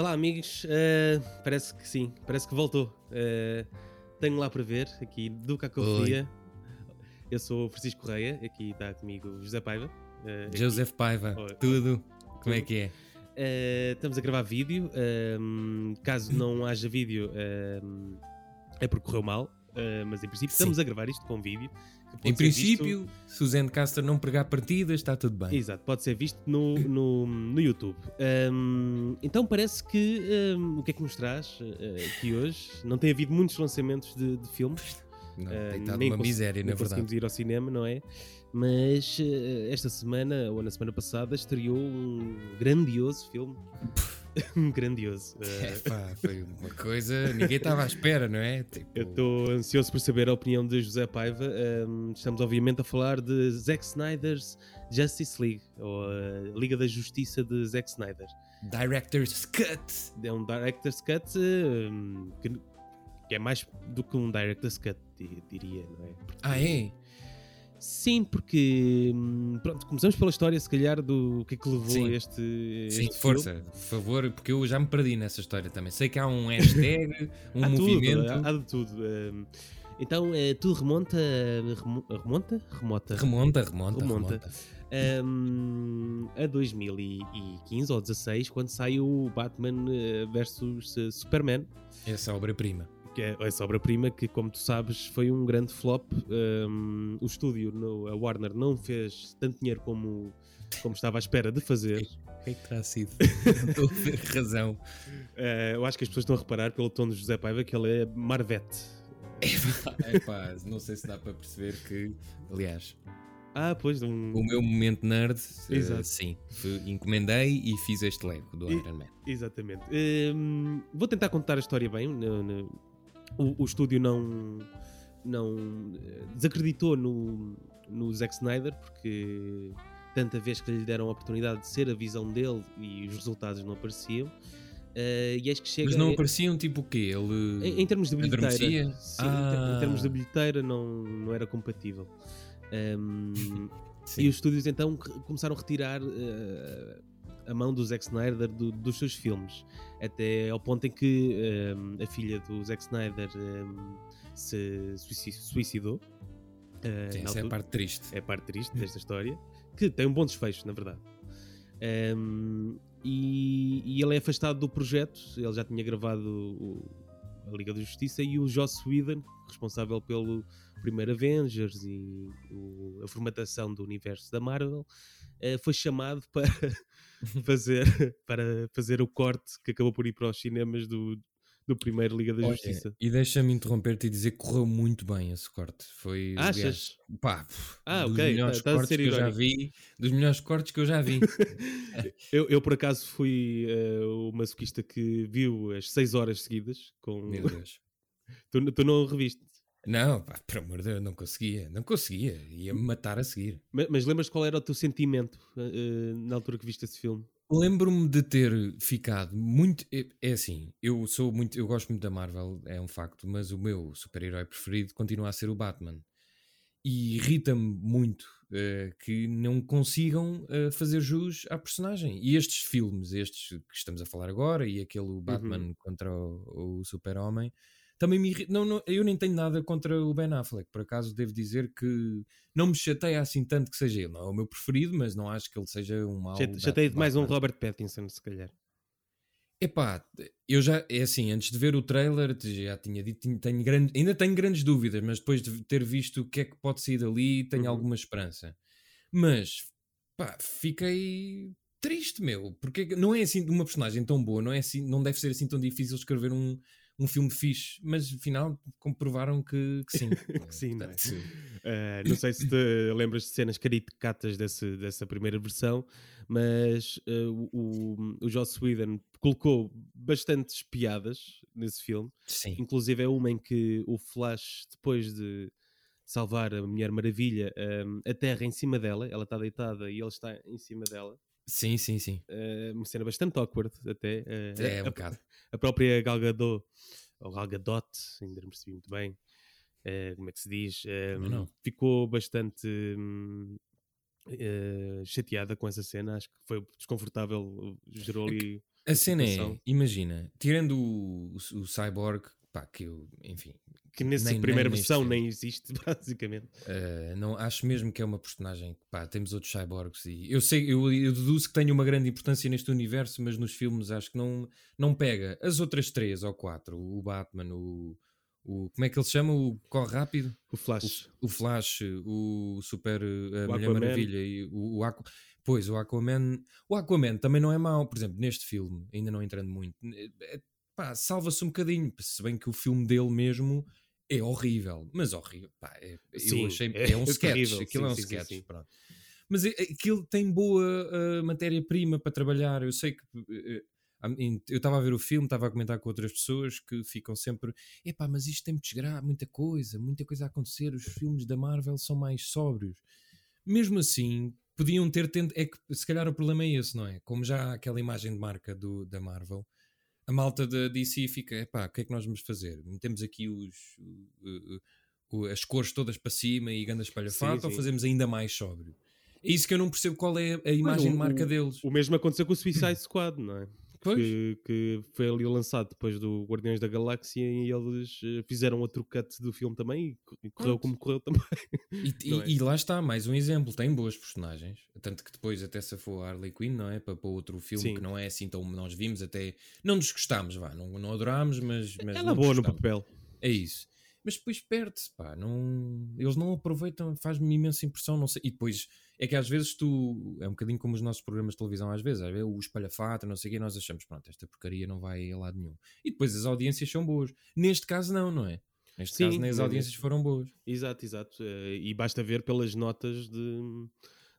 Olá, amigos. Uh, parece que sim, parece que voltou. Uh, tenho lá para ver, aqui do Cacofonia. Eu sou o Francisco Correia, aqui está comigo José Paiva. Uh, José Paiva, tudo. Como é que é? Uh, estamos a gravar vídeo. caso não haja vídeo, é porque correu mal. Mas em princípio, Sim. estamos a gravar isto com vídeo. Em princípio, visto... se o Zencaster não pregar partidas, está tudo bem. Exato, pode ser visto no, no, no YouTube. Um, então parece que um, o que é que nos traz uh, aqui hoje? Não tem havido muitos lançamentos de, de filmes. Não, uh, tem estado uma miséria, na verdade. conseguimos ir ao cinema, não é? Mas uh, esta semana, ou na semana passada, estreou um grandioso filme. grandioso. É, pá, foi uma coisa. Ninguém estava à espera, não é? Tipo... Eu estou ansioso por saber a opinião de José Paiva. Um, estamos, obviamente, a falar de Zack Snyder's Justice League, ou a Liga da Justiça de Zack Snyder. Director's Cut! É um Director's Cut um, que, que, é mais do que um Director's Cut, diria, não é? Porque, ah, é? Sim, porque hum, pronto, começamos pela história, se calhar, do que é que levou Sim. a este. Sim, este força, filme. por favor, porque eu já me perdi nessa história também. Sei que há um hashtag, um há movimento. Tudo, há, de tudo. Hum, então, é, tudo remonta. Remonta? Remota. Remonta, remonta. Remonta. Um, a 2015 ou 16, quando sai o Batman eh, versus eh, Superman. Essa obra-prima que é essa obra-prima que, como tu sabes, foi um grande flop. Um, o estúdio, no, a Warner, não fez tanto dinheiro como, como estava à espera de fazer. O que é que terá sido? Estou a ter razão. Uh, eu acho que as pessoas estão a reparar pelo tom de José Paiva que ele é Marvete. É pá, não sei se dá para perceber que, aliás, ah, pois. Um... O meu momento nerd, uh, sim. Encomendei e fiz este Lego do Iron Man. Exatamente. Um, vou tentar contar a história bem. No, no, o, o estúdio não, não eh, desacreditou no, no Zack Snyder porque tanta vez que lhe deram a oportunidade de ser a visão dele e os resultados não apareciam. Uh, e que chega Mas não apareciam tipo o quê? Ele em, em termos de bilheteira, sim, ah. em, termos de bilheteira não, não era compatível. Um, e os estúdios então começaram a retirar uh, a mão do Zack Snyder do, dos seus filmes, até ao ponto em que um, a filha do Zack Snyder um, se suicidou. Uh, Sim, essa é a parte triste. É a parte triste desta história, que tem um bom desfecho, na verdade. Um, e, e, ele é afastado do projeto. Ele já tinha gravado o, a Liga da Justiça e o Joss Whedon, responsável pelo primeiro Avengers e o, a formatação do universo da Marvel, uh, foi chamado para fazer, para fazer o corte que acabou por ir para os cinemas do, do primeiro Liga da Justiça. e deixa-me interromper-te e dizer que correu muito bem esse corte. Foi, Achas? Aliás, pá, ah, dos okay. melhores tá, tá cortes que eu já vi, dos melhores cortes que eu já vi. eu, eu, por acaso, fui uh, o masoquista que viu as 6 horas seguidas com. Meu Deus. tu, tu não reviste? Não, pá, por amor de Deus, não conseguia, não conseguia, ia-me matar a seguir. Mas, mas lembras qual era o teu sentimento uh, na altura que viste esse filme? Lembro-me de ter ficado muito. É, é, assim, eu sou muito. Eu gosto muito da Marvel, é um facto, mas o meu super-herói preferido continua a ser o Batman. E irrita-me muito uh, que não consigam uh, fazer jus à personagem. E estes filmes, estes que estamos a falar agora, e aquele Batman uhum. contra o, o Super-Homem, também me. Não, não, eu nem tenho nada contra o Ben Affleck, por acaso devo dizer que não me chateia assim tanto que seja ele. Não é o meu preferido, mas não acho que ele seja um mau. Chateia de mais um Robert Pattinson, se calhar. Epá, eu já, é assim, antes de ver o trailer, já tinha dito, tenho, tenho grande, ainda tenho grandes dúvidas, mas depois de ter visto o que é que pode sair dali, tenho uhum. alguma esperança. Mas, pá, fiquei triste, meu, porque não é assim uma personagem tão boa, não é assim, não deve ser assim tão difícil escrever um, um filme fixe, mas afinal comprovaram que, que sim. que sim, não, é? uh, não sei se te lembras de cenas caricatas desse, dessa primeira versão, mas uh, o, o Joss Whedon colocou bastantes piadas nesse filme. Sim. Inclusive é uma em que o Flash, depois de salvar a Mulher Maravilha, um, a terra em cima dela, ela está deitada e ele está em cima dela. Sim, sim, sim. Uh, uma cena bastante awkward até. Uh, é, um a, bocado. A própria Gal Gadot, ou Gal Gadot, ainda não percebi muito bem uh, como é que se diz, ficou bastante um, chateada com essa cena. Acho que foi desconfortável, gerou ali A cena é, imagina, tirando o, o, o Cyborg, pá, que eu, enfim, Que nessa Nem- primeira nem versão nem existe, basicamente. Uh, não, acho mesmo que é uma personagem que pá, temos outros cyborgs e eu sei, eu, eu deduzo que tem uma grande importância neste universo, mas nos filmes acho que não, não pega. As outras três ou quatro, o Batman, o, o como é que ele se chama? O Corre Rápido, O Flash. o Flash, o Super a O Mulher Aquaman. Maravilha e o, o Aqu- Pois, o Aquaman, o Aquaman também não é mau, por exemplo, neste filme, ainda não entrando muito, é- pá, salva-se um bocadinho, se bem que o filme dele mesmo é horrível, mas horrível, pá, é, Sim, eu achei, é é, um sketch, terrível, aquilo é sim, um sim, sketch, sim. pronto. Mas é- aquilo tem boa uh, matéria-prima para trabalhar, eu sei que uh, eu estava a ver o filme, estava a comentar com outras pessoas que ficam sempre, epá, mas isto tem muita coisa, muita coisa a acontecer, os filmes da Marvel são mais sóbrios. Mesmo assim, podiam ter tendo, é que se calhar o problema é esse, não é? Como já há aquela imagem de marca do, da Marvel, a malta da DC fica, epá, o que é que nós vamos fazer? Metemos aqui os, o- o- as cores todas para cima e ganda espalhafata ou sim. fazemos ainda mais sóbrio? É isso que eu não percebo qual é a imagem de marca o- deles. O mesmo aconteceu com o Suicide Squad, não é? Que, que foi ali lançado depois do Guardiões da Galáxia e eles eh, fizeram outro cut do filme também e co- correu Pronto. como correu também. E, e- é? e lá está, mais um exemplo. Tem boas personagens. Tanto que depois até se for a Harley Quinn, não é? Para, para outro filme Sim. que não é assim tão. Nós vimos até. Não nos gostámos, vá. Não, não adorámos, mas. mas Ela é boa no desgostámos. papel. É isso. Mas depois perde-se, pá. Não, eles não aproveitam, faz-me imensa impressão. Não sei. E depois é que às vezes tu. É um bocadinho como os nossos programas de televisão, às vezes. Às vezes o espalhafata, não sei o quê, nós achamos, pronto, esta porcaria não vai a lado nenhum. E depois as audiências são boas. Neste caso, não, não é? Neste Sim, caso, nem as audiências foram boas. Exato, exato. Eh, E basta ver pelas notas de,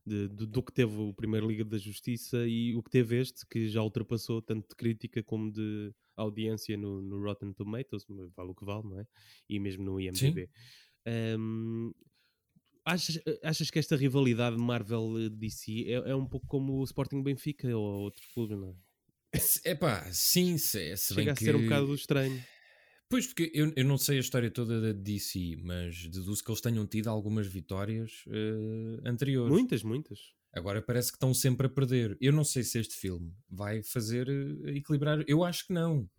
de- do- do que teve o primeiro Liga da Justiça e o que teve este, que já ultrapassou tanto de crítica como de audiência no, no Rotten Tomatoes, vale o que vale, não é? E mesmo no IMDb. Ahm, achas, achas que esta rivalidade Marvel-DC é, é um pouco como o Sporting Benfica ou outros clubes, não é? É pá, sim, se, se Chega a que... ser um bocado estranho. Pois, porque eu, eu não sei a história toda da DC, mas deduzo que eles tenham tido algumas vitórias eh, anteriores. Muitas, muitas. Agora parece que estão sempre a perder. Eu não sei se este filme vai fazer eh, equilibrar. Eu acho que não.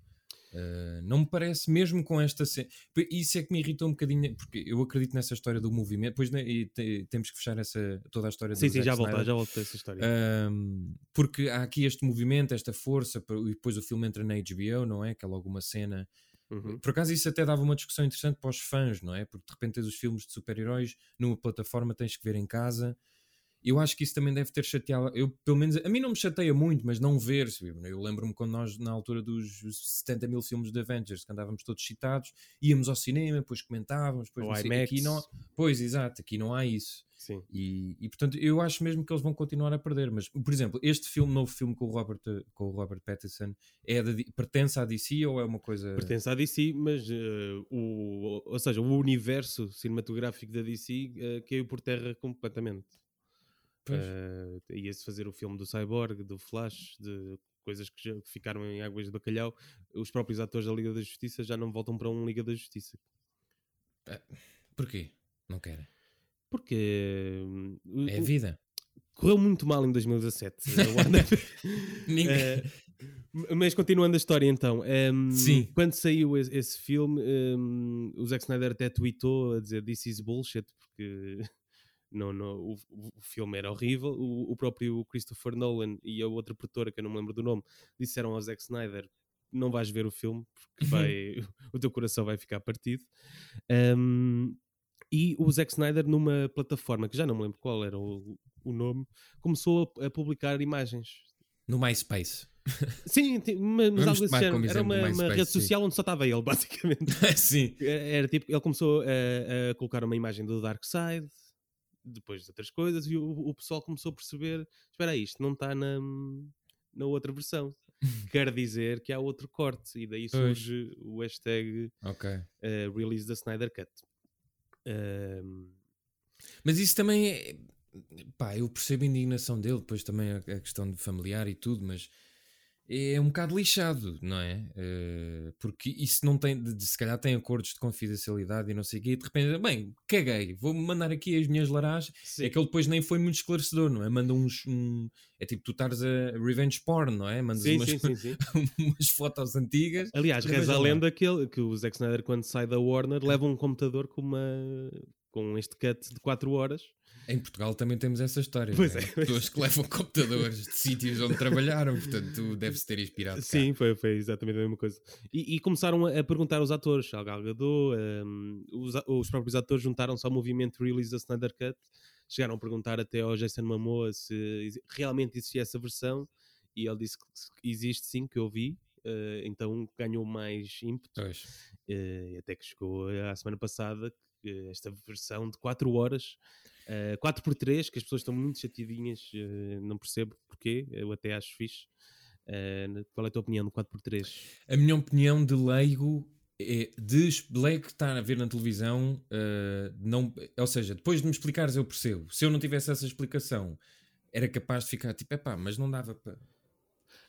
Eh, não me parece, mesmo com esta cena. Isso é que me irritou um bocadinho, porque eu acredito nessa história do movimento. Pois né, e te- temos que fechar essa, toda a história Sim, sim, já volto, já a essa história. Um, porque há aqui este movimento, esta força, e depois o filme entra na HBO, não é? Que é logo uma cena. Uhum. Por acaso isso até dava uma discussão interessante para os fãs, não é? Porque de repente tens os filmes de super-heróis numa plataforma, tens que ver em casa. Eu acho que isso também deve ter chateado. Eu, pelo menos, a mim não me chateia muito, mas não ver. Eu lembro-me quando nós, na altura dos 70 mil filmes de Avengers, que andávamos todos citados, íamos ao cinema, depois comentávamos, depois não sei- aqui não. Pois, exato, aqui não há isso. Sim. E, e, portanto eu acho mesmo que eles vão continuar a perder. Mas, por exemplo, este filme, novo filme com o Robert, com o Robert Pattinson, é da, D- pertence à DC ou é uma coisa. Pertence à DC, mas eh, o, ou seja, o universo cinematográfico da DC eh, caiu por terra completamente. Eh, Ia-se fazer o filme do Cyborg, do Flash, de coisas que já ficaram em águas de bacalhau. Os próprios atores da Liga da Justiça já não voltam para um Liga da Justiça. Porquê? Não querem. Porque hum, É a vida. correu muito mal em 2017. a Warner. Ninguém- Eh, mas continuando a história então, ehm, Sim. quando saiu esse, esse filme, ehm, o Zack Snyder até tweetou a dizer This is bullshit, porque não, não, o, o filme era horrível. O, o próprio Christopher Nolan e a outra produtora, que eu não me lembro do nome, disseram ao Zack Snyder: Não vais ver o filme, porque vai, o teu coração vai ficar partido. Ehm, e o Zack Snyder, numa plataforma que já não me lembro qual era o, o nome, começou a, a publicar imagens No MySpace. Sim, mas, Vamos algo desse género. Era uma, uma rede sim. social onde só estava ele, basicamente. Sim. Era tipo, ele começou a, a colocar uma imagem do Dark Side, depois de outras coisas, e o, o pessoal começou a perceber: espera isto não está na, na outra versão. Quer dizer que há outro corte, e daí surge o hashtag Ok. eh, Release da Snyder Cut. Ehm, Mas isso também é. Pá, eu percebo a indignação dele, depois também a, a questão de familiar e tudo, mas é um bocado lixado, não é? Uh, porque isso não tem, de, se calhar tem acordos de confidencialidade e não sei o quê, e de repente, bem, caguei, vou-me mandar aqui as minhas laragens. É que ele depois nem foi muito esclarecedor, não é? Manda uns. Um, é tipo tu estares a revenge porn, não é? Mandas sim, umas, sim, umas fotos antigas. Aliás, reza a lenda que, ele, que o Zack Snyder, quando sai da Warner, leva um computador com uma com este cut de 4 horas em Portugal também temos essa história. Pois né? é. Pessoas que levam computadores de sítios onde trabalharam, portanto, deve-se ter inspirado. Sim, foi, foi exatamente a mesma coisa. E, e começaram a, perguntar aos atores, ao Gal Gadot, um, os, os, próprios atores juntaram-se ao movimento Release da Snyder Cut, chegaram a perguntar até ao Jason Momoa se realmente existia essa versão, e ele disse que existe sim, que eu vi, uh, então ganhou mais ímpeto. Uh, até que chegou a semana passada esta versão de 4 horas Uh, eh, 4x3, que as pessoas estão muito chateadinhas, uh, não percebo porquê, eu até acho fixe. Uh, qual é a tua opinião do 4x3? A minha opinião de leigo é de leigo que está a ver na televisão, não, ou seja, depois de me explicares eu percebo. Se eu não tivesse essa explicação, era capaz de ficar tipo, epá, mas não dava para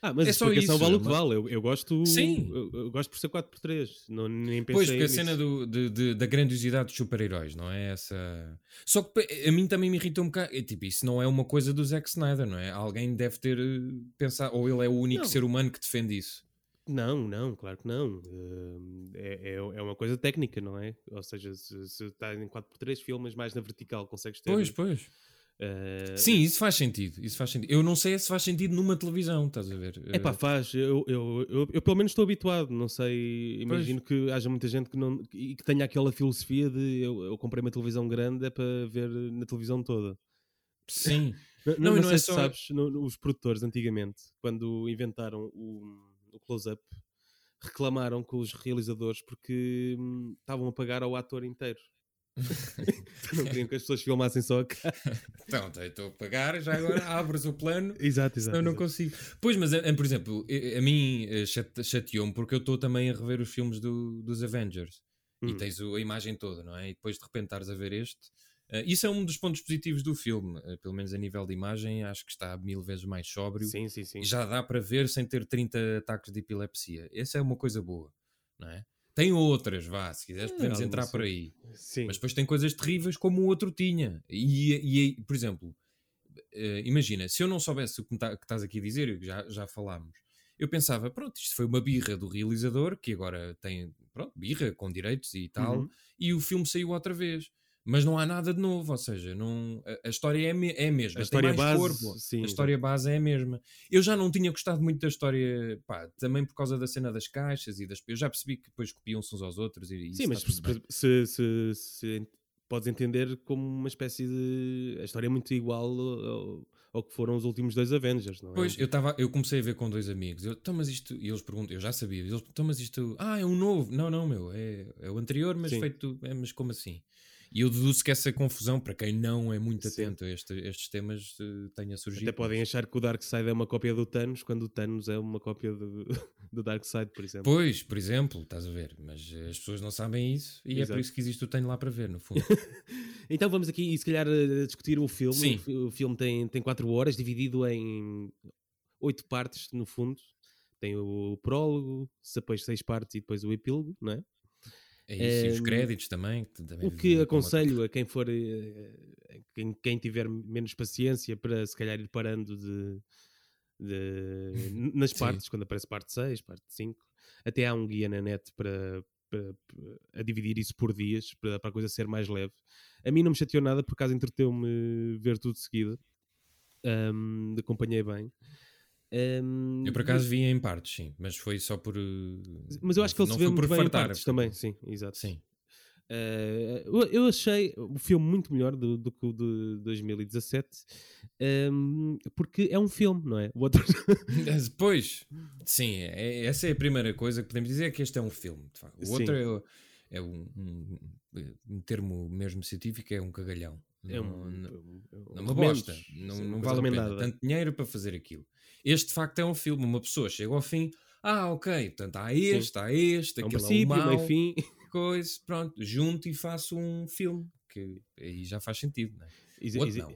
ah, mas é a explicação vale o que vale. Eu, eu gosto. Sim. Eu, eu, gosto por ser 4x3. Não, nem pensei pois, porque nisso. a cena do, de, de, da grandiosidade dos super-heróis, não é? Essa. Só que a mim também me irrita um bocado. É, tipo, isso não é uma coisa do Zack Snyder, não é? Alguém deve ter eh, pensado. Ou ele é o único não. ser humano que defende isso. Não, não, claro que não. Eh, é, é, é uma coisa técnica, não é? Ou seja, se, se está em 4x3 filmes mais na vertical, consegues ter. Pois, pois Uh... Sim, isso faz sentido, isso faz sentido. Eu não sei se faz sentido numa televisão, estás a ver? É pá, faz. Eu, eu, eu, eu, pelo menos estou habituado, não sei. Imagino pois. que haja muita gente que, não, que tenha aquela filosofia de eu, eu comprei uma televisão grande é para ver na televisão toda. Sim. não, não, não, não é se só... sabes, no, os produtores antigamente, quando inventaram o, o close-up, reclamaram com os realizadores porque hum, estavam a pagar ao ator inteiro. Não queriam que as pessoas filmassem só a cara. Então, estou a pagar, já agora abres o plano. exato, exato. Eu não exato. consigo. Pois, mas por exemplo, a, a mim eh, chateou-me porque eu estou também a rever os filmes do, dos Avengers hum. e tens a imagem toda, não é? E depois de repente estares a ver este. Isso é um dos pontos positivos do filme, pelo menos a nível de imagem, acho que está mil vezes mais sóbrio. Sim, sim, sim. Já dá para ver sem ter 30 ataques de epilepsia. Essa é uma coisa boa, não é? Tem outras, vá, se quiseres é, podemos entrar por aí. Sim. Mas depois tem coisas terríveis como o outro tinha. E, e por exemplo, uh, imagina, se eu não soubesse o que, tá, que estás aqui a dizer, já, já falámos, eu pensava, pronto, isto foi uma birra do realizador, que agora tem, pronto, birra com direitos e tal, uhum. e o filme saiu outra vez mas não há nada de novo, ou seja, não, a, a história é, me, é a mesma, a história base, corpo, sim, a história base é a mesma. Eu já não tinha gostado muito da história, pá, também por causa da cena das caixas e das. Eu já percebi que depois copiam-se uns aos outros e Sim, mas se, se, se, podes entender como uma espécie de. A história é muito igual ao, ao que foram os últimos dois Avengers, não é? Pois, eu, tava, eu comecei a ver com dois amigos, eu, então, mas isto, e eles perguntam, eu já sabia, eles então, mas isto, ah, é um novo, não, não, meu, é, é o anterior, mas Sim. feito, é, mas como assim? E eu deduzo que essa confusão, para quem não é muito atento Sim. a este, estes temas, uh, tenha surgido. Até podem achar que o Darkseid é uma cópia do Thanos, quando o Thanos é uma cópia do, do Darkseid, por exemplo. Pois, por exemplo, estás a ver. Mas eh, as pessoas não sabem isso e Exato. é por isso que existe o Tenho lá para ver, no fundo. então vamos aqui, se calhar, eh, discutir o filme. Sim. O filme tem, tem quatro horas, dividido em oito partes, no fundo. Tem o prólogo, depois seis partes e depois o epílogo, não é? É isso, e os créditos também. Que também o que aconselho a quem for, eh, quem, quem, tiver menos paciência para se calhar ir parando de, de nas partes, quando aparece parte 6, parte 5. Até há um guia na net para, para, para a dividir isso por dias, para, para, a coisa ser mais leve. A mim não me chateou nada, por acaso entreteu-me ver tudo de seguida. Um, acompanhei bem. Um, eu por acaso vi em partes, sim, mas foi só por. Mas eu acho que ele se vê muito bem fartar, em partes também, sim, exato. Sim. Uh, eu achei o filme muito melhor do, do que o de 2017 um, porque é um filme, não é? O outro... pois, sim, é, essa é a primeira coisa que podemos dizer: é que este é um filme. O outro é, é um, um, um, termo mesmo científico, é um cagalhão. É um, não, não, uma bosta, não, não vale a pena. Tanto dinheiro para fazer aquilo. Este de facto é um filme, uma pessoa chega ao fim, ah, ok, portanto há este, Sim. há este, é um aquele é o mau, fim. coisa, pronto, junto e faço um filme, que aí já faz sentido, não é? Ex não.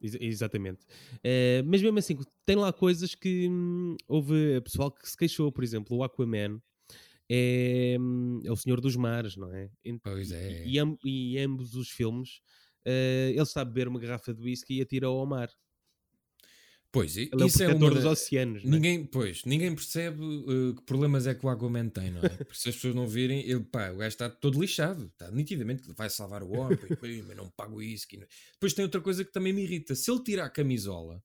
Ex exatamente. Uh, mas mesmo assim, tem lá coisas que hum, houve pessoal que se queixou, por exemplo, o Aquaman é, hum, é o Senhor dos Mares, não é? Pois é. E, e, ambos os filmes uh, ele está a beber uma garrafa de whisky e atira ao mar. Pois, ele isso é, o é uma dos oceanos. É? Ninguém, pois, ninguém percebe uh, que problemas é que o Aquaman tem, não é? Porque se as pessoas não virem, ele, pá, o gajo está todo lixado, está nitidamente que vai salvar o homem, mas não pago isso. Depois tem outra coisa que também me irrita: se ele tira a camisola,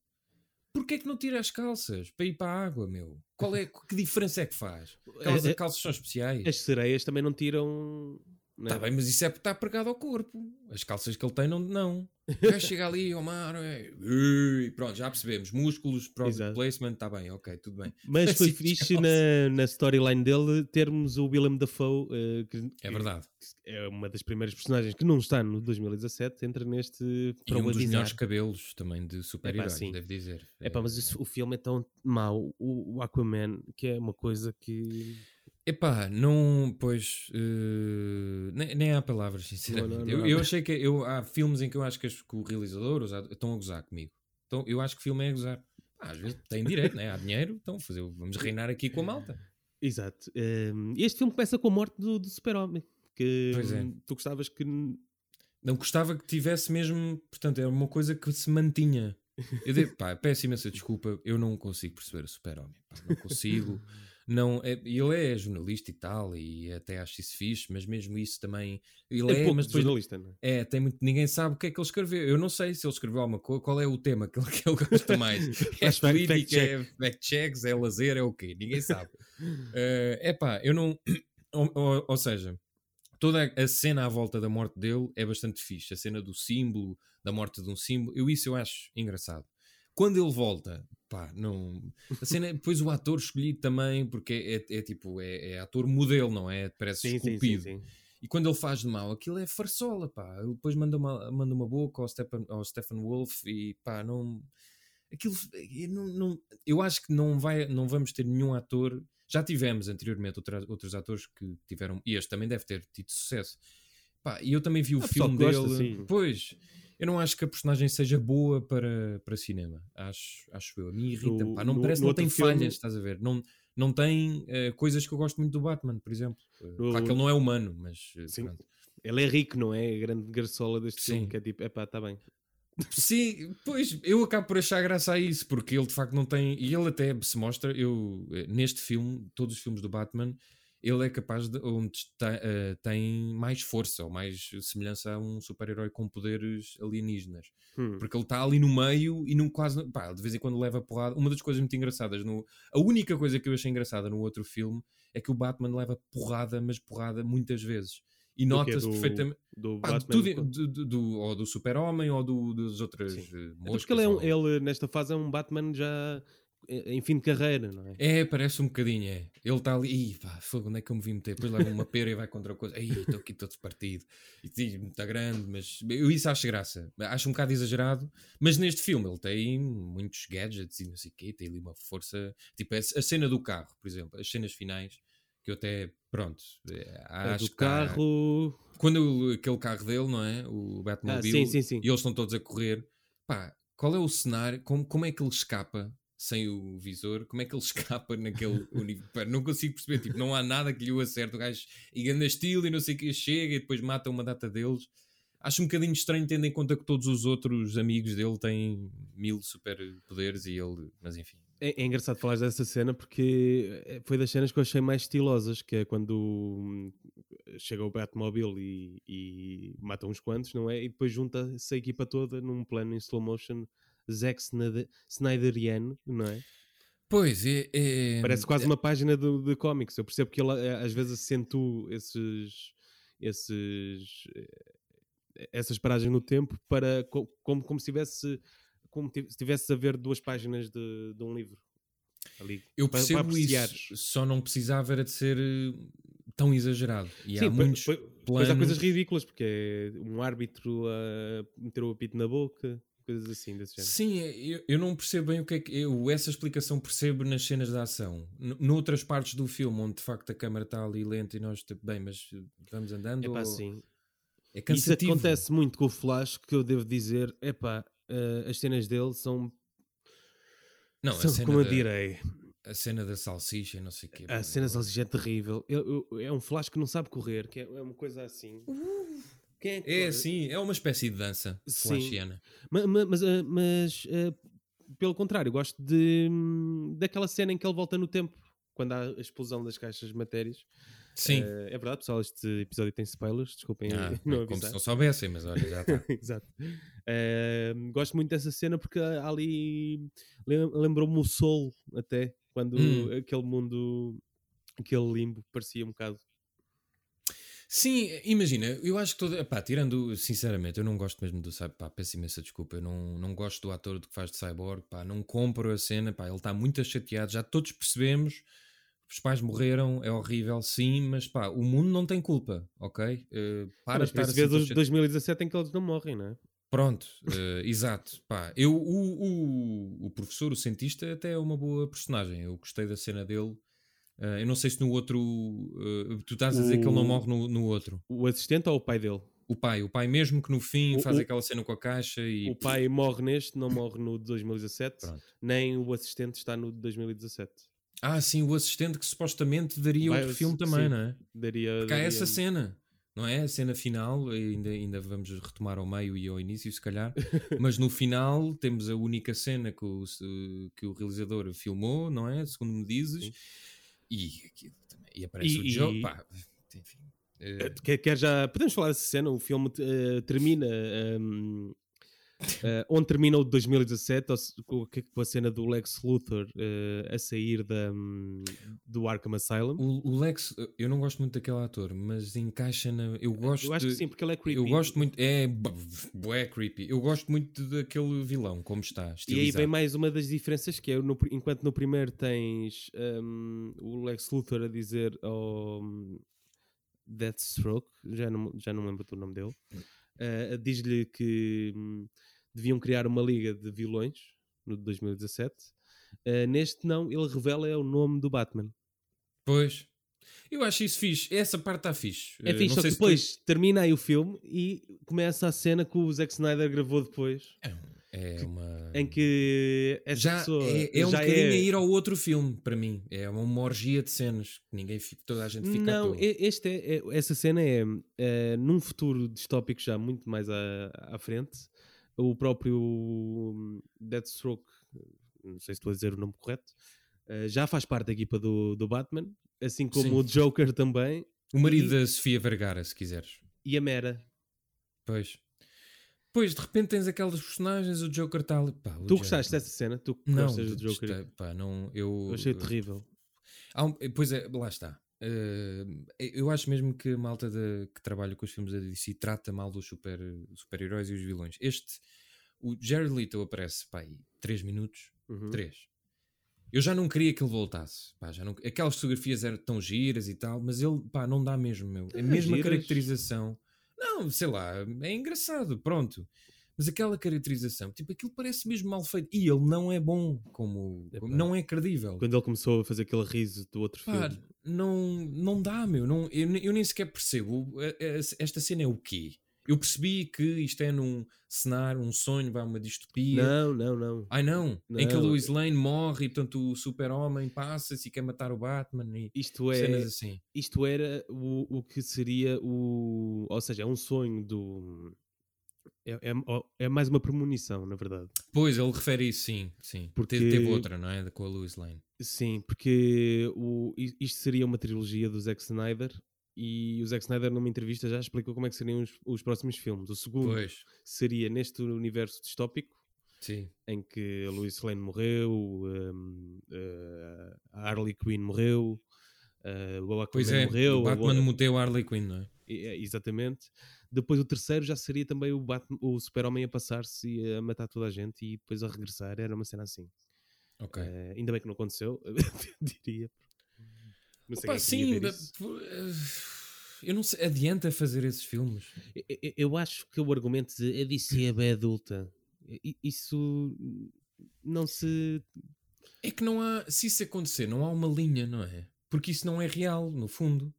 porquê é que não tira as calças para ir para a água, meu? Qual é, que diferença é que faz? Aquelas é, calças são especiais. As sereias também não tiram Está bem, mas isso é porque está pregado ao corpo. As calças que ele tem, não. não. Vai chegar ali ao mar, é, e pronto, já percebemos. Músculos, product placement, está bem, ok, tudo bem. Mas foi fixe na, na storyline dele termos o Willem Dafoe, uh, que, é verdade. é uma das primeiras personagens que não está no 2017, entra neste. E um dos melhores cabelos também de super-herói, deve dizer. É pá, mas isso, o filme é tão mau, o, o Aquaman, que é uma coisa que Epá, não, pois, uh, nem, nem, há palavras, sinceramente. Não, não, não eu, eu, achei que eu, há filmes em que eu acho que, que o realizador estão a gozar comigo. Então, eu acho que o filme é a gozar. Ah, às vezes tem direito, né? há dinheiro, então fazer, vamos reinar aqui com a malta. Exato. Um, este filme começa com a morte do, do super-homem, que pois é. tu gostavas que... Não gostava que tivesse mesmo, portanto, era uma coisa que se mantinha. Eu digo, pá, peço imensa desculpa, eu não consigo perceber o super-homem, não consigo... não é, ele é jornalista e tal, e até acho isso fixe, mas mesmo isso também. Ele é, é mas depois, jornalista, não é? É, tem muito, ninguém sabe o que é que ele escreveu. Eu não sei se ele escreveu alguma coisa, qual é o tema que ele, que ele gosta mais. é política, é fact-checks, é lazer, é o quê? Ninguém sabe. É uh, pá, eu não. Ou, ou, ou, seja, toda a cena à volta da morte dele é bastante fixe. A cena do símbolo, da morte de um símbolo, eu isso eu acho engraçado. Quando ele volta, pá, não. A cena, é, depois o ator escolhido também, porque é, é, é tipo, é, é, ator modelo, não é? Parece sim, esculpido. Sim, sim, e quando ele faz de mal, aquilo é farsola, pá. Ele depois manda uma, manda uma boca ao Stephen, ao Stephen Wolf e pá, não. Aquilo. Eu, não, não, eu acho que não, vai, não vamos ter nenhum ator. Já tivemos anteriormente outra, outros atores que tiveram. E este também deve ter tido sucesso. Pá, e eu também vi o filme dele. Gosta, pois eu não acho que a personagem seja boa para, para cinema. Acho, acho eu. A mim irrita. No, não no, parece que não tem filme... falhas, estás a ver? Não, não tem uh, coisas que eu gosto muito do Batman, por exemplo. Uh, no... Claro que ele não é humano, mas. Uh, Sim. Pronto. Ele é rico, não é? A grande garçola deste Sim. filme, que é tipo, epá, está bem. Sim, pois eu acabo por achar graça a isso, porque ele de facto não tem. E ele até se mostra, eu neste filme, todos os filmes do Batman, ele é capaz de onde está, uh, tem mais força ou mais semelhança a um super-herói com poderes alienígenas. Hum. Porque ele está ali no meio e não quase. Pá, de vez em quando leva porrada. Uma das coisas muito engraçadas, no, a única coisa que eu achei engraçada no outro filme é que o Batman leva porrada, mas porrada muitas vezes. E nota-se perfeitamente. Do, pá, tudo, do, do, do, ou do Super-Homem ou do, dos outros eh, moscas. É porque ele, é um, ou... ele, nesta fase, é um Batman já em fim de carreira, não é? É, parece um bocadinho, é. Ele está ali, ih, pá, fogo, onde é que eu me vim meter? Depois leva uma pera e vai contra a coisa, ih, estou aqui todo partido. E diz, está grande, mas eu isso acho graça. Acho um bocado exagerado, mas neste filme ele tem muitos gadgets e não sei o quê, tem ali uma força. Tipo, a cena do carro, por exemplo, as cenas finais, que eu até, pronto, é, acho do carro. quando aquele carro dele, não é? O Batmobile, ah, sim, sim, sim. e eles estão todos a correr, pá, qual é o cenário, como, como é que ele escapa sem o visor, como é que ele escapa naquele universo? Não consigo perceber, tipo, não há nada que lhe o acerte. O gajo e ganha estilo e não sei o que chega e depois mata uma data deles. Acho um bocadinho estranho, tendo em conta que todos os outros amigos dele têm mil superpoderes e ele, mas enfim. É, é engraçado falar dessa cena porque eh, foi das cenas que eu achei mais estilosas, que é quando hum, chega o Batmobile e, e mata uns quantos, não é? E depois junta-se a equipa toda num plano em slow motion Zack Snyderiano, não é? Pois, é, é Parece quase é, uma página de, de cómics. Eu percebo que ele eh, às vezes acentua esses, esses, eh, essas paragens no tempo para, como, como se tivesse como se tivesse a ver duas páginas de, de um livro. Ali, eu percebo para, isso, só não precisava era de ser eh, tão exagerado. E Sim, há muitos foi, planos... há coisas ridículas, porque é um árbitro a meter o apito na boca coisas assim desse género. Sim, é, eu, eu não percebo bem o que é que. Eu essa explicação percebo nas cenas de ação. Noutras partes do filme, onde de facto a câmera está ali lenta e nós, tipo, bem, mas vamos andando. É pá, ou... sim. É cansativo. Isso acontece muito com o Flash, que eu devo dizer, é pá, uh, as cenas dele são. Não, são a cena como eu da- direi. A cena da salsicha e não sei o quê. A cena eu- salsicha é terrível. Eu- eu- é um flash que não sabe correr, que é, é uma coisa assim. Quem é que É corre? assim, é uma espécie de dança Sim. flashiana. Ma- ma- Mas, mas, ah, pelo contrário, gosto de, hum, daquela cena em que ele volta no tempo, quando há a explosão das caixas de matérias. Sim. Ah, é verdade, pessoal, este episódio tem spoilers, desculpem Ah, não como se não soubessem, mas olha, já está. Exato. Ah, gosto muito dessa cena porque ali lem- lembrou-me o Soul até, quando Hum. aquele mundo, aquele limbo parecia um bocado. Sim, imagina, eu acho que todo. Epá, tirando, sinceramente, eu não gosto mesmo do Cyborg. Pá, peço imensa desculpa. Eu não, não gosto do ator que faz de Cyborg. Pá, não compro a cena. Pá, ele está muito chateado. Já todos percebemos. Os pais morreram, é horrível, sim, mas pá, o mundo não tem culpa, ok? Eh, para Mas de estar assim tão dos chate- 2017 em que eles não morrem, não é? Pronto, eh, exato. Pá, eu, o, o, o professor, o cientista, até é uma boa personagem. Eu gostei da cena dele. Eh, eu não sei se no outro. eh, tu estás a dizer que ele não O- morre no, no outro. O assistente ou o pai dele? O pai, o pai mesmo que no fim O- faz o- aquela cena com a caixa e. O pai morre neste, não morre no de 2017, Pronto. nem o assistente está no de 2017. Ah, sim, o assistente que supostamente daria Vai- outro filme sim. também, não é? Daria, Porque há daria- essa cena, não é? A cena final, ainda, ainda vamos retomar ao meio e ao início, se calhar, mas no final temos a única cena que o, que o realizador filmou, não é? Segundo me dizes, Sim. E, aquilo também- e aparece E- o Joe, e- pá, enfim. eh, Quer, quer já. Podemos falar dessa cena? O filme eh, termina. ehm, eh, onde termina o de 2017, ou se- com, a cena do Lex Luthor eh, a sair da, hum, do Arkham Asylum. o, o Lex, eu não gosto muito daquele ator, mas encaixa na. Eu gosto Eu acho que sim, porque ele é creepy. Eu gosto muito, é bué creepy. Eu gosto muito daquele vilão, como está, E aí estilizado. vem mais uma das diferenças que é no- enquanto no primeiro tens hum, o Lex Luthor a dizer ao hum, Deathstroke, já não, já não lembro do nome dele, uh, diz-lhe que hum, deviam criar uma liga de vilões no de 2017. Uh, neste não, ele revela é o nome do Batman. Pois. Eu acho isso fixe. Essa parte está fixe. É Eh, fixe, só que se tu- depois termina aí o filme e começa a cena que o Zack Snyder gravou depois, É uma. em que essa Já pessoa é, é um já bocadinho é... a ir ao outro filme, para mim. É uma orgia de cenas que ninguém fica, toda a gente fica Não, este é, é- essa cena é, é num futuro distópico já muito mais à, à frente. O próprio hum, Deathstroke, não sei se estou a dizer o nome correto, eh, já faz parte da equipa do, do Batman, assim como Sim. o Joker também O marido e- da Sofia Vergara, se quiseres. e a Mera. Pois. Pois, de repente tens aquelas personagens, o Joker está ali. Pá, Tu Joker- gostaste dessa cena? Tu Não, gostas do Joker? gostei, pá, não, eu, Eu achei terrível. Um- pois é, lá está. Eh, eu acho mesmo que a malta de- que trabalha com os filmes da DC trata mal dos super, super-heróis e os vilões. Este, o Jared Leto aparece, pá, 3 minutos, Uhum. 3. Eu já não queria que ele voltasse. Pá, já não, aquelas fotografias eram tão giras e tal, mas ele, pá, não dá mesmo, meu. É Ah, mesmo a giras? caracterização. Não, sei lá, é engraçado, pronto. Mas aquela caracterização, tipo, aquilo parece mesmo mal feito. E ele não é bom como. Epá. não é credível. Quando ele começou a fazer aquele riso do outro Pá, filme. não, não dá, meu. Não, eu, eu nem sequer percebo. Esta cena é o quê? Eu percebi que isto é num cenário, um sonho, vai uma distopia. Não, não, não. Ai não, em que a Não. Lois Lane morre e portanto o super-homem passa-se e quer matar o Batman e Isto é, cenas assim. isto era o, o que seria o. Ou seja, é um sonho do. É, é, é mais uma premonição, na verdade. Pois, ele refere isso, sim, sim. Porque- Teve, teve outra, não é? Com a Lois Lane. Sim, porque o, isto seria uma trilogia do Zack Snyder e o Zack Snyder, numa entrevista, já explicou como é que seriam os, os próximos filmes. O segundo Pois, seria neste universo distópico, sim. em que a Lois Lane morreu, um, uh, a Harley Quinn morreu, uh, o Aquaman Pois é, morreu. o Batman Wonder- muteu a Harley Quinn, não é? É, exatamente. Depois o terceiro já seria também o, Batman, o Super-Homem a passar-se e a matar toda a gente e depois a regressar. Era uma cena assim. Ok. Eh, ainda bem que não aconteceu, diria. Não Opa, é sim, eh, eu não sei, adianta fazer esses filmes. Eu- eu- acho que o argumento de a DC é bem adulta, isso não se. É que não há, se isso acontecer, não há uma linha, não é? Porque isso não é real, no fundo.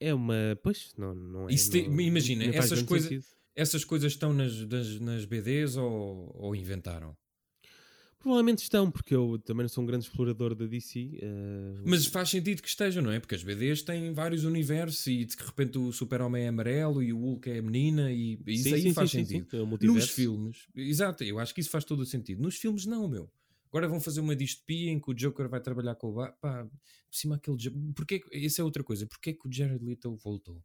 É uma. Pois, não, não é. Tem- não- imagina, faz essas sentido. essas coisas estão nas, nas, nas BDs ou, ou inventaram? Provavelmente estão, porque eu também não sou um grande explorador da DC. Uh... Mas faz sentido que estejam, não é? Porque as BDs têm vários universos e de repente o Super-Homem é amarelo e o Hulk é menina e isso sim, aí sim, faz sim, sentido. É Nos filmes, exato, eu acho que isso faz todo o sentido. Nos filmes, não, meu. Agora vão fazer uma distopia em que o Joker vai trabalhar com o. Pá, por cima aquele. Porquê, essa é outra coisa. Porquê que o Jared Leto voltou?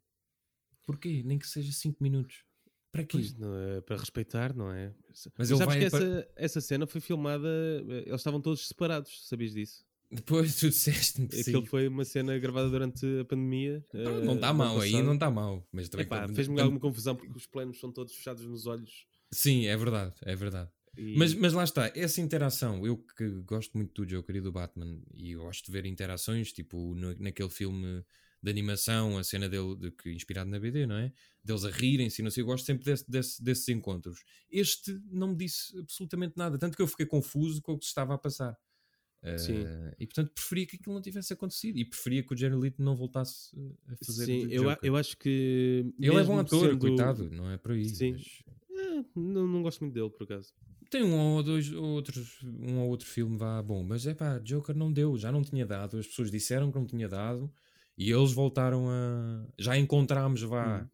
Porquê? Nem que seja 5 minutos. Para quê? Pois, é, para respeitar, não é? Mas ele sabes que essa, essa cena foi filmada, eh, eles estavam todos separados, sabias disso? Depois tu disseste-me que Aquilo foi uma cena gravada durante a pandemia. Não, não está uh, mal, aí não está mal. Mas também Epá, fez-me alguma confusão porque os planos são todos fechados nos olhos. Sim, é verdade, é verdade. E... Mas, mas lá está, essa interação, eu que gosto muito do Joker e do Batman e gosto de ver interações, tipo no, naquele filme de animação, a cena dele, de, que, inspirado na BD, não é? Deles a rirem-se, não sei, eu gosto sempre desse, desse, desses encontros. Este não me disse absolutamente nada, tanto que eu fiquei confuso com o que se estava a passar. Uh, e portanto preferia que aquilo não tivesse acontecido e preferia que o Jerry Leto não voltasse a fazer Sim, eu, eu acho que ele é bom ator, sendo... coitado, não é por aí. Sim, mas... é, não, não gosto muito dele por acaso. Tem um ou dois outros, um ou outro filme vá bom, mas é pá, Joker não deu, já não tinha dado, as pessoas disseram que não tinha dado e eles voltaram a. Já encontramos, vá,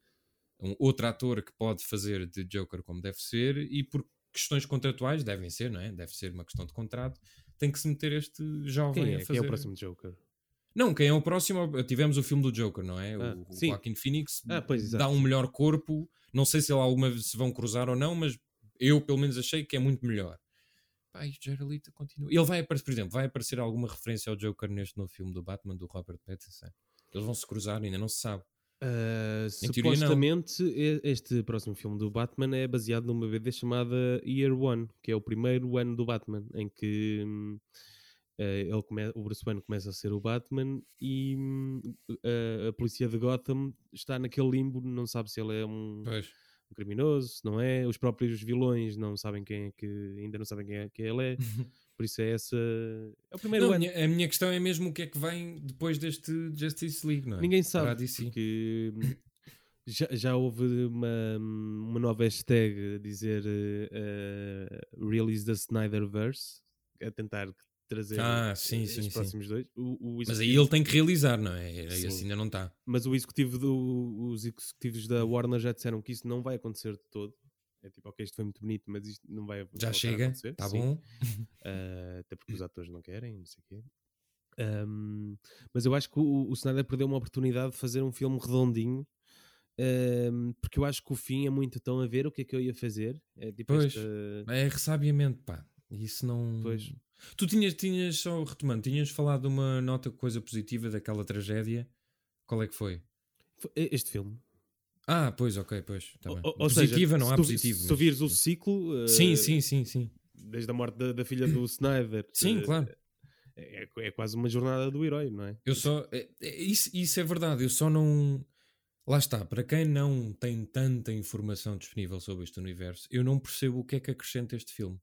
hum. um outro ator que pode fazer de Joker como deve ser, e por questões contratuais, devem ser, não é? Deve ser uma questão de contrato, tem que se meter este jovem quem é? a fazer. Quem é o próximo Joker? Não, quem é o próximo? Tivemos o filme do Joker, não é? Ah, o, Joaquin Phoenix ah, pois, dá um melhor corpo. Não sei se ele alguma vez se vão cruzar ou não, mas eu pelo menos achei que é muito melhor. Pai, o continua. Ele vai aparecer, por exemplo, vai aparecer alguma referência ao Joker neste novo filme do Batman do Robert Pattinson? Eles vão se cruzar, ainda não se sabe. Uh, supostamente teoria, este próximo filme do Batman é baseado numa BD chamada Year One, que é o primeiro ano do Batman, em que uh, ele come, o Bruce Wayne começa a ser o Batman e uh, a polícia de Gotham está naquele limbo, não sabe se ele é um, um, criminoso, não é? Os próprios vilões não sabem quem é que ainda não sabem quem é que ele é. Por isso é essa. É o primeiro não, ano. A minha questão é mesmo o que é que vem depois deste Justice League, não é? Ninguém sabe. Porque já, já houve uma, uma nova hashtag a dizer uh, Release the Snyderverse a tentar trazer ah, sim, sim, os próximos dois. O, o Mas aí ele tem que realizar, não é? E assim ainda não está. Mas o executivo do, os executivos da Warner já disseram que isso não vai acontecer de todo. É tipo, ok, isto foi muito bonito, mas isto não vai Já chega, está bom. Uh, até porque os atores não querem, não sei o quê. Um, mas eu acho que o, o Snyder perdeu uma oportunidade de fazer um filme redondinho. Um, porque eu acho que o fim é muito tão a ver o que é que eu ia fazer. É tipo pois, esta... é ressabiamente, pá. Isso não. Pois. Tu tinhas, tinhas, só retomando, tinhas falado de uma nota, coisa positiva daquela tragédia. Qual é que foi? Este filme. Ah, pois, ok, pois. Tá ou, ou Positiva seja, não há tu, positivo. Se tu vires o ciclo. Uh, sim, sim, sim, sim. Desde a morte da, da filha do Snyder. Sim, uh, claro. É, é, quase uma jornada do herói, não é? Eu só. É, é, isso, isso é verdade, eu só não. Lá está, para quem não tem tanta informação disponível sobre este universo, eu não percebo o que é que acrescenta este filme.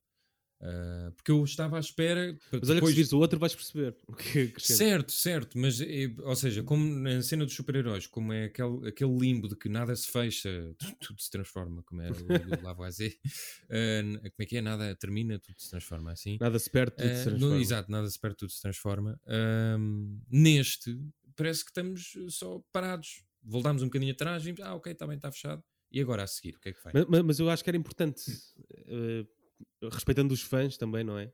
Uh, porque eu estava à espera. Mas depois... olha que se o outro vais perceber é Certo, certo, mas é, ou seja, como na cena dos super-heróis, como é aquele, aquele limbo de que nada se fecha, tudo, tudo se transforma, como era o Lavoisier, uh, como é que é? Nada termina, tudo se transforma assim. Nada se perde, tudo uh, se transforma. No, exato, nada se perde, tudo se transforma. neste, parece que estamos só parados. Voltámos um bocadinho atrás e ah, ok, também está fechado. E agora a seguir, o que é que faz? Mas, mas eu acho que era importante respeitando os fãs também, não é?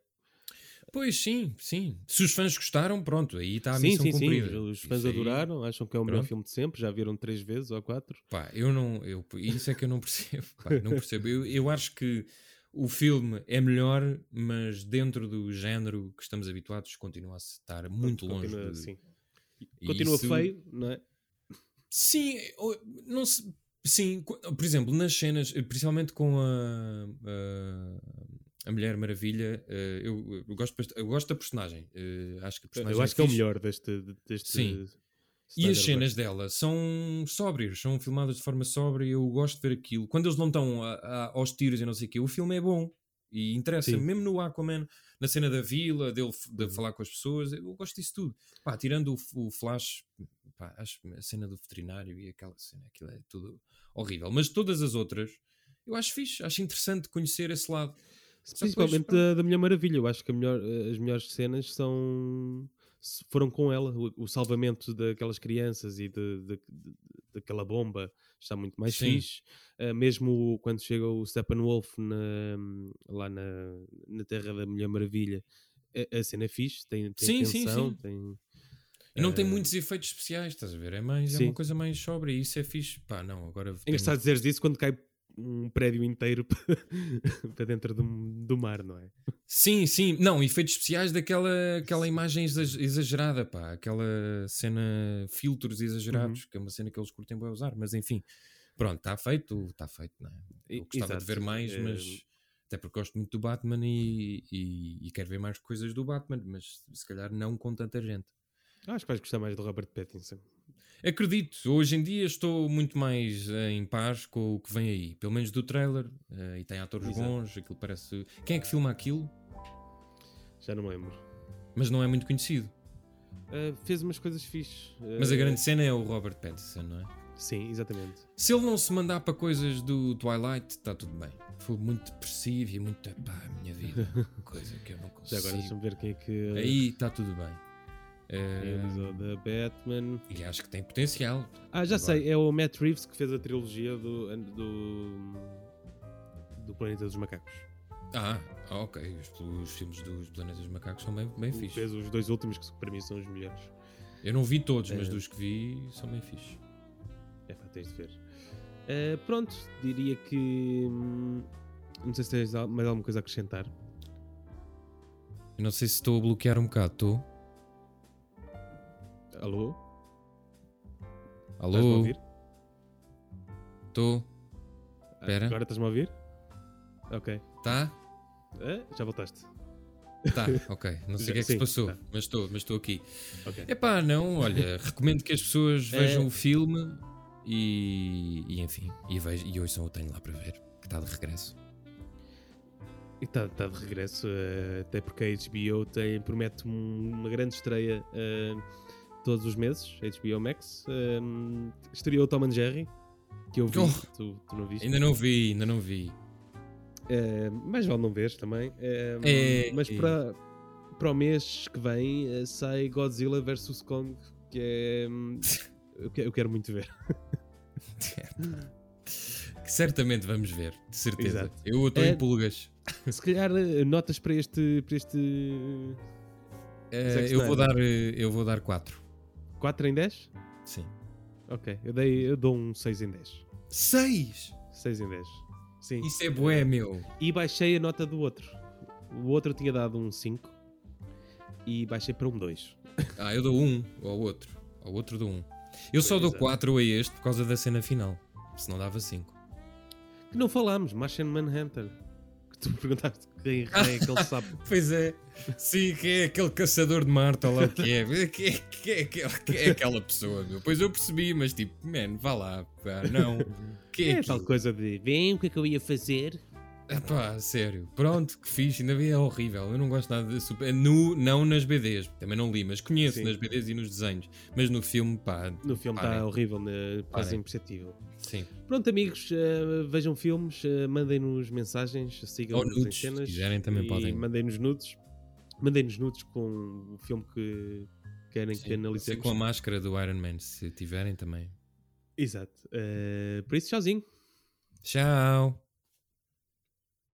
Pois sim, sim. Se os fãs gostaram, pronto, aí está a sim, missão sim, cumprida. Sim, os fãs isso adoraram, aí... acham que é o pronto. melhor filme de sempre, já viram três vezes ou quatro. Pá, eu não, eu, isso é que eu não percebo, pá, não percebo. Eu, eu acho que o filme é melhor, mas dentro do género que estamos habituados continua a estar muito longe. Continua, de... continua isso... feio, não é? Sim, não se Sim, por exemplo, nas cenas, eh, principalmente com a, a, a Mulher Maravilha, eh, eu, eu, gosto, eu gosto da personagem. Eh, acho que personagem eu acho é que é o melhor deste. deste Sim. E as cenas dela são sóbrias, são filmadas de forma sóbria. Eu gosto de ver aquilo. Quando eles não estão a, a, aos tiros e não sei o quê, o filme é bom e interessa. Mesmo no Aquaman, na cena da vila, dele de uhum. falar com as pessoas, eu gosto disso tudo. Pá, tirando o, o Flash, pá, acho a cena do veterinário e aquela cena, aquilo é tudo horrível. Mas todas as outras, eu acho fixe, acho interessante conhecer esse lado. Principalmente da, da Mulher Maravilha, eu acho que melhor, as melhores cenas são foram com ela. O, o salvamento daquelas crianças e de, de, de, daquela bomba está muito mais Sim. fixe. Uh, mesmo quando chega o Steppenwolf na, lá na, na Terra da Mulher Maravilha, a, a cena é fixe, tem, tem sim, tensão, sim, sim. tem... Não tem muitos efeitos especiais, estás a ver? É, mais, é uma coisa mais sóbria e isso é fixe. Pá, não, agora... É engraçado dizeres isso quando cai um prédio inteiro para dentro do, do mar, não é? Sim, sim. Não, efeitos especiais daquela aquela imagem exagerada, pá. Aquela cena, filtros exagerados, uhum. que é uma cena que eles curtem bem usar. Mas enfim, pronto, está feito, está feito, não é? Eu gostava Exato. de ver mais, é... mas... Até porque gosto muito do Batman e, e, e quero ver mais coisas do Batman, mas se calhar não com tanta gente. Acho que vais gostar mais do Robert Pattinson. Acredito, hoje em dia estou muito mais uh, em paz com o que vem aí, pelo menos do trailer, uh, e tem atores Exato. bons, aquilo parece. Quem é que filma aquilo? Já não lembro. Mas não é muito conhecido. Uh, fez umas coisas fixes. Mas a grande cena é o Robert Pattinson, não é? Sim, exatamente. Se ele não se mandar para coisas do Twilight, está tudo bem. Foi muito depressivo e muito. pá, minha vida. coisa que eu não consigo. Já agora deixa-me ver quem é que. Aí está tudo bem. Realizou da Batman. E acho que tem potencial. Ah, já Agora. sei, é o Matt Reeves que fez a trilogia do, do, do Planeta dos Macacos. Ah, ok. Os, os filmes dos Planetas dos Macacos são bem, bem fixos. Fez os dois últimos que para mim são os melhores. Eu não vi todos, mas é. dos que vi são bem fixos. É pá, tens de ver. Uh, pronto, diria que. Hum, não sei se tens mais alguma coisa a acrescentar. Eu não sei se estou a bloquear um bocado, estou. Alô? Alô? Estou. Espera. Agora estás-me a ouvir? Ok. Tá? É, já voltaste. Tá, ok. Não sei o que é que se passou, tá. mas estou mas estou aqui. Okay. Epá, não, olha, recomendo que as pessoas é. vejam é... o filme e, e enfim, e, e hoje só o tenho lá para ver, que está de regresso. E está tá de regresso, uh, até porque a HBO tem, promete uma grande estreia. Uh, todos os meses, HBO Max. Um, estreou Tom and Jerry, que eu vi, oh, tu, tu, não viste. Ainda não vi, ainda não vi. Uh, mais vale não ver também. Uh, é, mas é. Para, para o mês que vem uh, sai Godzilla vs Kong, que é. Um, eu quero muito ver. que certamente vamos ver, de certeza. Exato. Eu estou em é, pulgas. Se calhar notas para este. Para este eu, vou dar, eu vou dar 4. 4 em 10? Sim. Ok, eu, dei, eu dou um 6 em 10. 6? 6 em 10. Sim. Isso é bué, meu. E baixei a nota do outro. O outro tinha dado um 5 e baixei para um 2. Ah, eu dou 1 ao outro. Ao outro dou 1. Eu só dou 4 a este por causa da cena final. Senão dava 5. Que não falámos, Martian Manhunter. Que tu me perguntaste quem é aquele sapo. pois é. Sim, quem é aquele caçador de Marte, ou lá o que é. Quem é, quem é, quem é aquela pessoa, meu? Pois eu percebi, mas tipo, man, vá lá, pá, não. Que é, é tal coisa de, vem, o que é que eu ia fazer? Epá, sério. Pronto, que fixe. Ainda bem é horrível. Eu não gosto nada de super. No, não nas BDs. Também não li, mas conheço Sim. nas BDs e nos desenhos. Mas no filme, pá. No filme está horrível, né? quase imperceptível. Sim. Pronto, amigos, uh, vejam filmes, uh, mandem-nos mensagens, sigam-nos em cenas. Se quiserem, também podem. Mandem-nos nudes. Mandem-nos nudes com o filme que querem Sim, que analicemos. com a máscara do Iron Man, se tiverem também. Exato. Uh, por isso, tchauzinho. Tchau.